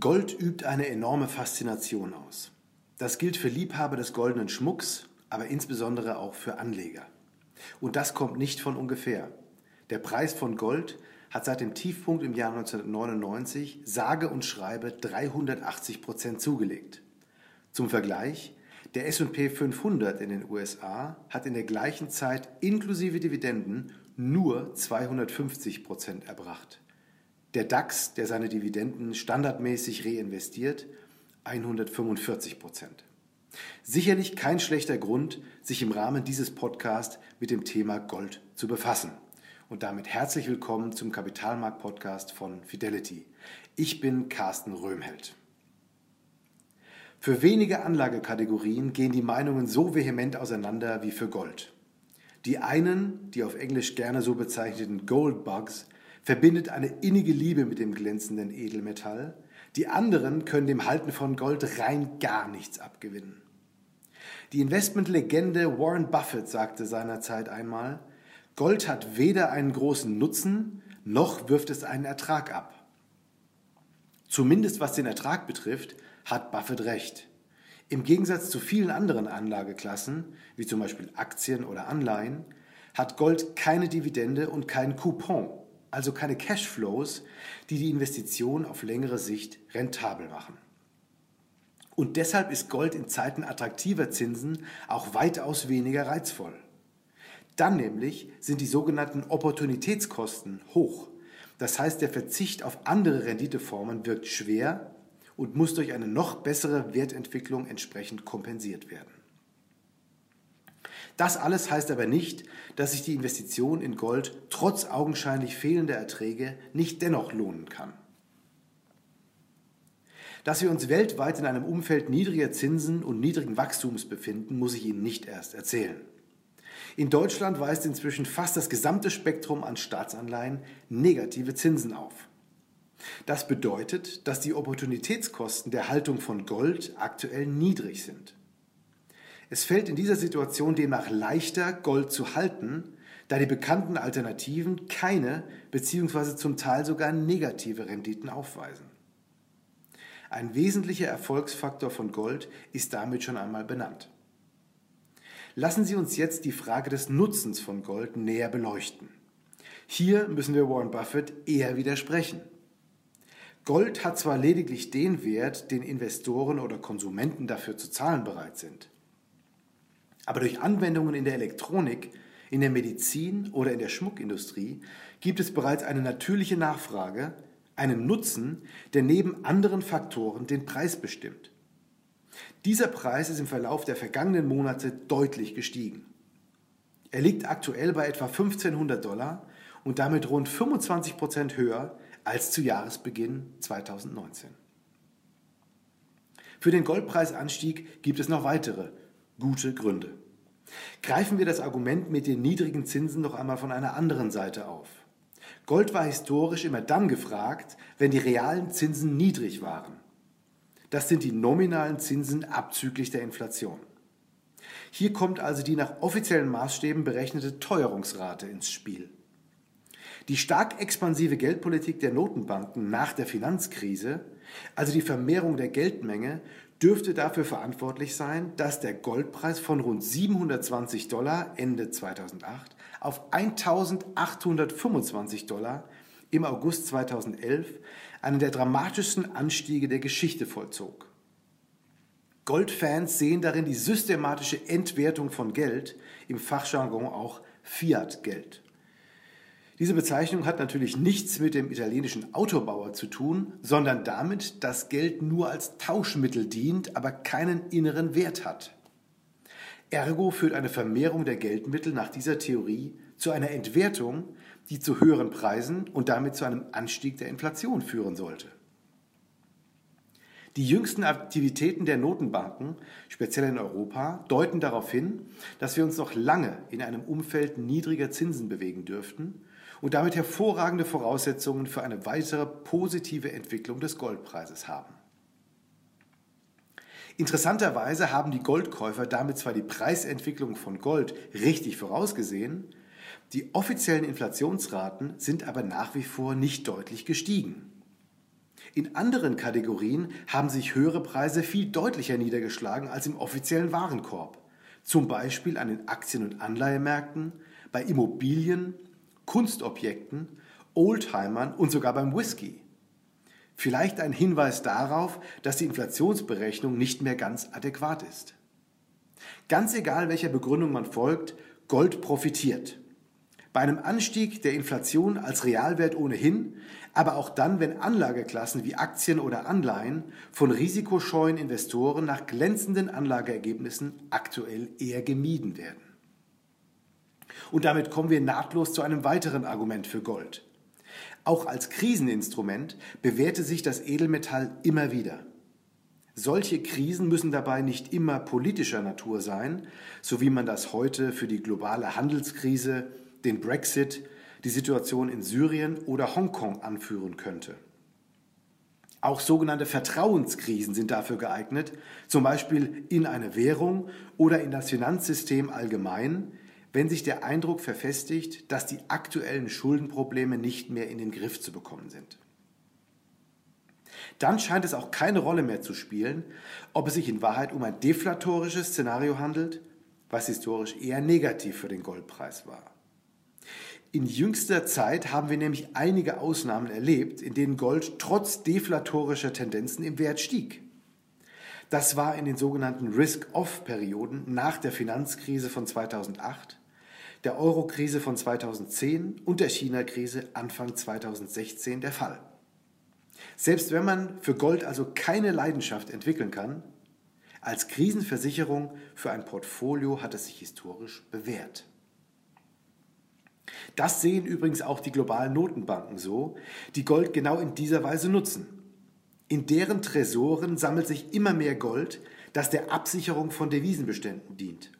Gold übt eine enorme Faszination aus. Das gilt für Liebhaber des goldenen Schmucks, aber insbesondere auch für Anleger. Und das kommt nicht von ungefähr. Der Preis von Gold hat seit dem Tiefpunkt im Jahr 1999 sage und schreibe 380 Prozent zugelegt. Zum Vergleich, der SP 500 in den USA hat in der gleichen Zeit inklusive Dividenden nur 250 Prozent erbracht. Der DAX, der seine Dividenden standardmäßig reinvestiert, 145 Prozent. Sicherlich kein schlechter Grund, sich im Rahmen dieses Podcasts mit dem Thema Gold zu befassen. Und damit herzlich willkommen zum Kapitalmarkt-Podcast von Fidelity. Ich bin Carsten Röhmheld. Für wenige Anlagekategorien gehen die Meinungen so vehement auseinander wie für Gold. Die einen, die auf Englisch gerne so bezeichneten Gold Bugs, verbindet eine innige Liebe mit dem glänzenden Edelmetall. Die anderen können dem Halten von Gold rein gar nichts abgewinnen. Die Investmentlegende Warren Buffett sagte seinerzeit einmal, Gold hat weder einen großen Nutzen, noch wirft es einen Ertrag ab. Zumindest was den Ertrag betrifft, hat Buffett recht. Im Gegensatz zu vielen anderen Anlageklassen, wie zum Beispiel Aktien oder Anleihen, hat Gold keine Dividende und keinen Coupon also keine Cashflows, die die Investition auf längere Sicht rentabel machen. Und deshalb ist Gold in Zeiten attraktiver Zinsen auch weitaus weniger reizvoll. Dann nämlich sind die sogenannten Opportunitätskosten hoch. Das heißt, der Verzicht auf andere Renditeformen wirkt schwer und muss durch eine noch bessere Wertentwicklung entsprechend kompensiert werden. Das alles heißt aber nicht, dass sich die Investition in Gold trotz augenscheinlich fehlender Erträge nicht dennoch lohnen kann. Dass wir uns weltweit in einem Umfeld niedriger Zinsen und niedrigen Wachstums befinden, muss ich Ihnen nicht erst erzählen. In Deutschland weist inzwischen fast das gesamte Spektrum an Staatsanleihen negative Zinsen auf. Das bedeutet, dass die Opportunitätskosten der Haltung von Gold aktuell niedrig sind. Es fällt in dieser Situation demnach leichter, Gold zu halten, da die bekannten Alternativen keine bzw. zum Teil sogar negative Renditen aufweisen. Ein wesentlicher Erfolgsfaktor von Gold ist damit schon einmal benannt. Lassen Sie uns jetzt die Frage des Nutzens von Gold näher beleuchten. Hier müssen wir Warren Buffett eher widersprechen. Gold hat zwar lediglich den Wert, den Investoren oder Konsumenten dafür zu zahlen bereit sind. Aber durch Anwendungen in der Elektronik, in der Medizin oder in der Schmuckindustrie gibt es bereits eine natürliche Nachfrage, einen Nutzen, der neben anderen Faktoren den Preis bestimmt. Dieser Preis ist im Verlauf der vergangenen Monate deutlich gestiegen. Er liegt aktuell bei etwa 1500 Dollar und damit rund 25 Prozent höher als zu Jahresbeginn 2019. Für den Goldpreisanstieg gibt es noch weitere gute Gründe. Greifen wir das Argument mit den niedrigen Zinsen noch einmal von einer anderen Seite auf. Gold war historisch immer dann gefragt, wenn die realen Zinsen niedrig waren. Das sind die nominalen Zinsen abzüglich der Inflation. Hier kommt also die nach offiziellen Maßstäben berechnete Teuerungsrate ins Spiel. Die stark expansive Geldpolitik der Notenbanken nach der Finanzkrise, also die Vermehrung der Geldmenge, dürfte dafür verantwortlich sein, dass der Goldpreis von rund 720 Dollar Ende 2008 auf 1825 Dollar im August 2011 einen der dramatischsten Anstiege der Geschichte vollzog. Goldfans sehen darin die systematische Entwertung von Geld, im Fachjargon auch Fiat-Geld. Diese Bezeichnung hat natürlich nichts mit dem italienischen Autobauer zu tun, sondern damit, dass Geld nur als Tauschmittel dient, aber keinen inneren Wert hat. Ergo führt eine Vermehrung der Geldmittel nach dieser Theorie zu einer Entwertung, die zu höheren Preisen und damit zu einem Anstieg der Inflation führen sollte. Die jüngsten Aktivitäten der Notenbanken, speziell in Europa, deuten darauf hin, dass wir uns noch lange in einem Umfeld niedriger Zinsen bewegen dürften und damit hervorragende Voraussetzungen für eine weitere positive Entwicklung des Goldpreises haben. Interessanterweise haben die Goldkäufer damit zwar die Preisentwicklung von Gold richtig vorausgesehen, die offiziellen Inflationsraten sind aber nach wie vor nicht deutlich gestiegen. In anderen Kategorien haben sich höhere Preise viel deutlicher niedergeschlagen als im offiziellen Warenkorb. Zum Beispiel an den Aktien- und Anleihemärkten, bei Immobilien, Kunstobjekten, Oldtimern und sogar beim Whisky. Vielleicht ein Hinweis darauf, dass die Inflationsberechnung nicht mehr ganz adäquat ist. Ganz egal, welcher Begründung man folgt, Gold profitiert. Bei einem Anstieg der Inflation als Realwert ohnehin, aber auch dann, wenn Anlageklassen wie Aktien oder Anleihen von risikoscheuen Investoren nach glänzenden Anlageergebnissen aktuell eher gemieden werden. Und damit kommen wir nahtlos zu einem weiteren Argument für Gold. Auch als Kriseninstrument bewährte sich das Edelmetall immer wieder. Solche Krisen müssen dabei nicht immer politischer Natur sein, so wie man das heute für die globale Handelskrise, den Brexit, die Situation in Syrien oder Hongkong anführen könnte. Auch sogenannte Vertrauenskrisen sind dafür geeignet, zum Beispiel in eine Währung oder in das Finanzsystem allgemein, wenn sich der Eindruck verfestigt, dass die aktuellen Schuldenprobleme nicht mehr in den Griff zu bekommen sind. Dann scheint es auch keine Rolle mehr zu spielen, ob es sich in Wahrheit um ein deflatorisches Szenario handelt, was historisch eher negativ für den Goldpreis war. In jüngster Zeit haben wir nämlich einige Ausnahmen erlebt, in denen Gold trotz deflatorischer Tendenzen im Wert stieg. Das war in den sogenannten Risk-Off-Perioden nach der Finanzkrise von 2008, der Euro-Krise von 2010 und der China-Krise Anfang 2016 der Fall. Selbst wenn man für Gold also keine Leidenschaft entwickeln kann, als Krisenversicherung für ein Portfolio hat es sich historisch bewährt. Das sehen übrigens auch die globalen Notenbanken so, die Gold genau in dieser Weise nutzen. In deren Tresoren sammelt sich immer mehr Gold, das der Absicherung von Devisenbeständen dient.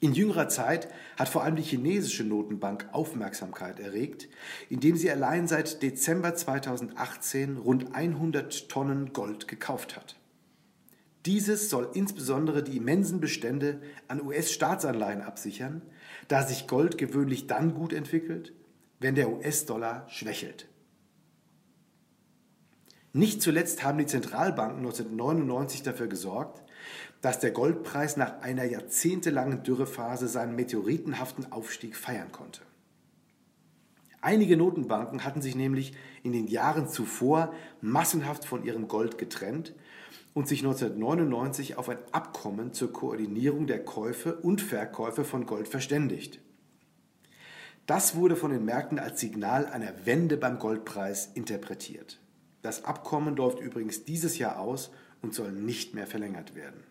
In jüngerer Zeit hat vor allem die chinesische Notenbank Aufmerksamkeit erregt, indem sie allein seit Dezember 2018 rund 100 Tonnen Gold gekauft hat. Dieses soll insbesondere die immensen Bestände an US-Staatsanleihen absichern, da sich Gold gewöhnlich dann gut entwickelt, wenn der US-Dollar schwächelt. Nicht zuletzt haben die Zentralbanken 1999 dafür gesorgt, dass der Goldpreis nach einer jahrzehntelangen Dürrephase seinen meteoritenhaften Aufstieg feiern konnte. Einige Notenbanken hatten sich nämlich in den Jahren zuvor massenhaft von ihrem Gold getrennt und sich 1999 auf ein Abkommen zur Koordinierung der Käufe und Verkäufe von Gold verständigt. Das wurde von den Märkten als Signal einer Wende beim Goldpreis interpretiert. Das Abkommen läuft übrigens dieses Jahr aus und soll nicht mehr verlängert werden.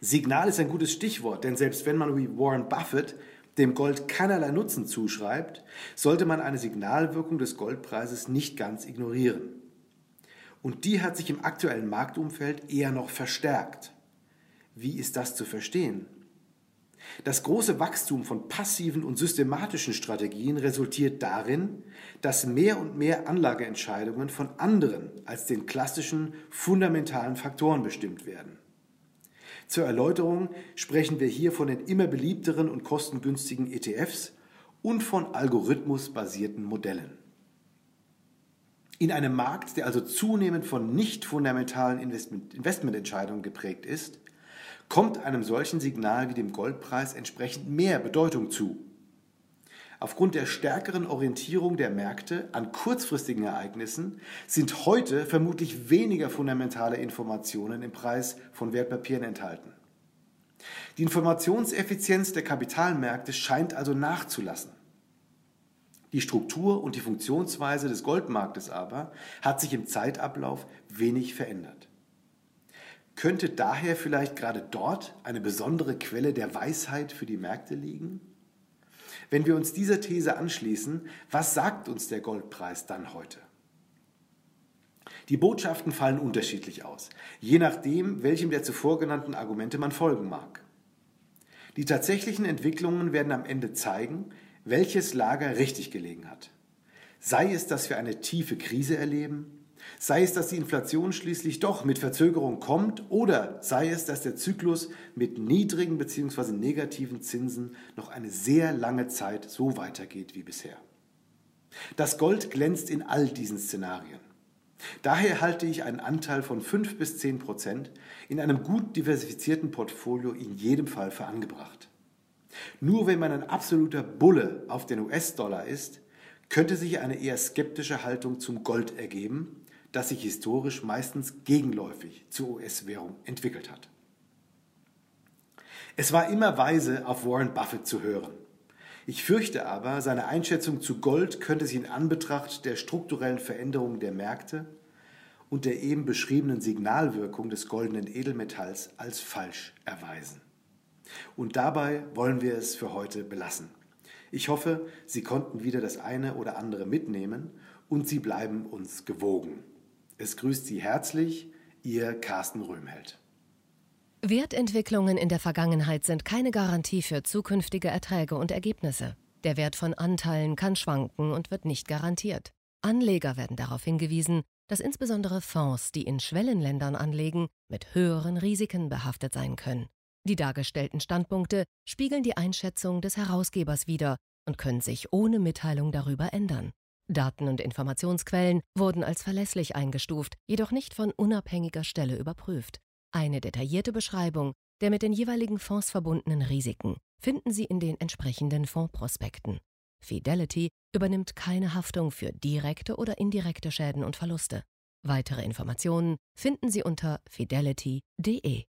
Signal ist ein gutes Stichwort, denn selbst wenn man wie Warren Buffett dem Gold keinerlei Nutzen zuschreibt, sollte man eine Signalwirkung des Goldpreises nicht ganz ignorieren. Und die hat sich im aktuellen Marktumfeld eher noch verstärkt. Wie ist das zu verstehen? Das große Wachstum von passiven und systematischen Strategien resultiert darin, dass mehr und mehr Anlageentscheidungen von anderen als den klassischen fundamentalen Faktoren bestimmt werden. Zur Erläuterung sprechen wir hier von den immer beliebteren und kostengünstigen ETFs und von algorithmusbasierten Modellen. In einem Markt, der also zunehmend von nicht fundamentalen Investment Investmententscheidungen geprägt ist, kommt einem solchen Signal wie dem Goldpreis entsprechend mehr Bedeutung zu. Aufgrund der stärkeren Orientierung der Märkte an kurzfristigen Ereignissen sind heute vermutlich weniger fundamentale Informationen im Preis von Wertpapieren enthalten. Die Informationseffizienz der Kapitalmärkte scheint also nachzulassen. Die Struktur und die Funktionsweise des Goldmarktes aber hat sich im Zeitablauf wenig verändert. Könnte daher vielleicht gerade dort eine besondere Quelle der Weisheit für die Märkte liegen? Wenn wir uns dieser These anschließen, was sagt uns der Goldpreis dann heute? Die Botschaften fallen unterschiedlich aus, je nachdem, welchem der zuvor genannten Argumente man folgen mag. Die tatsächlichen Entwicklungen werden am Ende zeigen, welches Lager richtig gelegen hat. Sei es, dass wir eine tiefe Krise erleben, sei es, dass die Inflation schließlich doch mit Verzögerung kommt oder sei es, dass der Zyklus mit niedrigen bzw. negativen Zinsen noch eine sehr lange Zeit so weitergeht wie bisher. Das Gold glänzt in all diesen Szenarien. Daher halte ich einen Anteil von 5 bis 10 Prozent in einem gut diversifizierten Portfolio in jedem Fall für angebracht. Nur wenn man ein absoluter Bulle auf den US-Dollar ist, könnte sich eine eher skeptische Haltung zum Gold ergeben, das sich historisch meistens gegenläufig zur US-Währung entwickelt hat. Es war immer weise, auf Warren Buffett zu hören. Ich fürchte aber, seine Einschätzung zu Gold könnte sich in Anbetracht der strukturellen Veränderungen der Märkte und der eben beschriebenen Signalwirkung des goldenen Edelmetalls als falsch erweisen. Und dabei wollen wir es für heute belassen. Ich hoffe, Sie konnten wieder das eine oder andere mitnehmen und Sie bleiben uns gewogen. Es grüßt Sie herzlich, Ihr Carsten Röhmheld. Wertentwicklungen in der Vergangenheit sind keine Garantie für zukünftige Erträge und Ergebnisse. Der Wert von Anteilen kann schwanken und wird nicht garantiert. Anleger werden darauf hingewiesen, dass insbesondere Fonds, die in Schwellenländern anlegen, mit höheren Risiken behaftet sein können. Die dargestellten Standpunkte spiegeln die Einschätzung des Herausgebers wider und können sich ohne Mitteilung darüber ändern. Daten und Informationsquellen wurden als verlässlich eingestuft, jedoch nicht von unabhängiger Stelle überprüft. Eine detaillierte Beschreibung der mit den jeweiligen Fonds verbundenen Risiken finden Sie in den entsprechenden Fondsprospekten. Fidelity übernimmt keine Haftung für direkte oder indirekte Schäden und Verluste. Weitere Informationen finden Sie unter fidelity.de.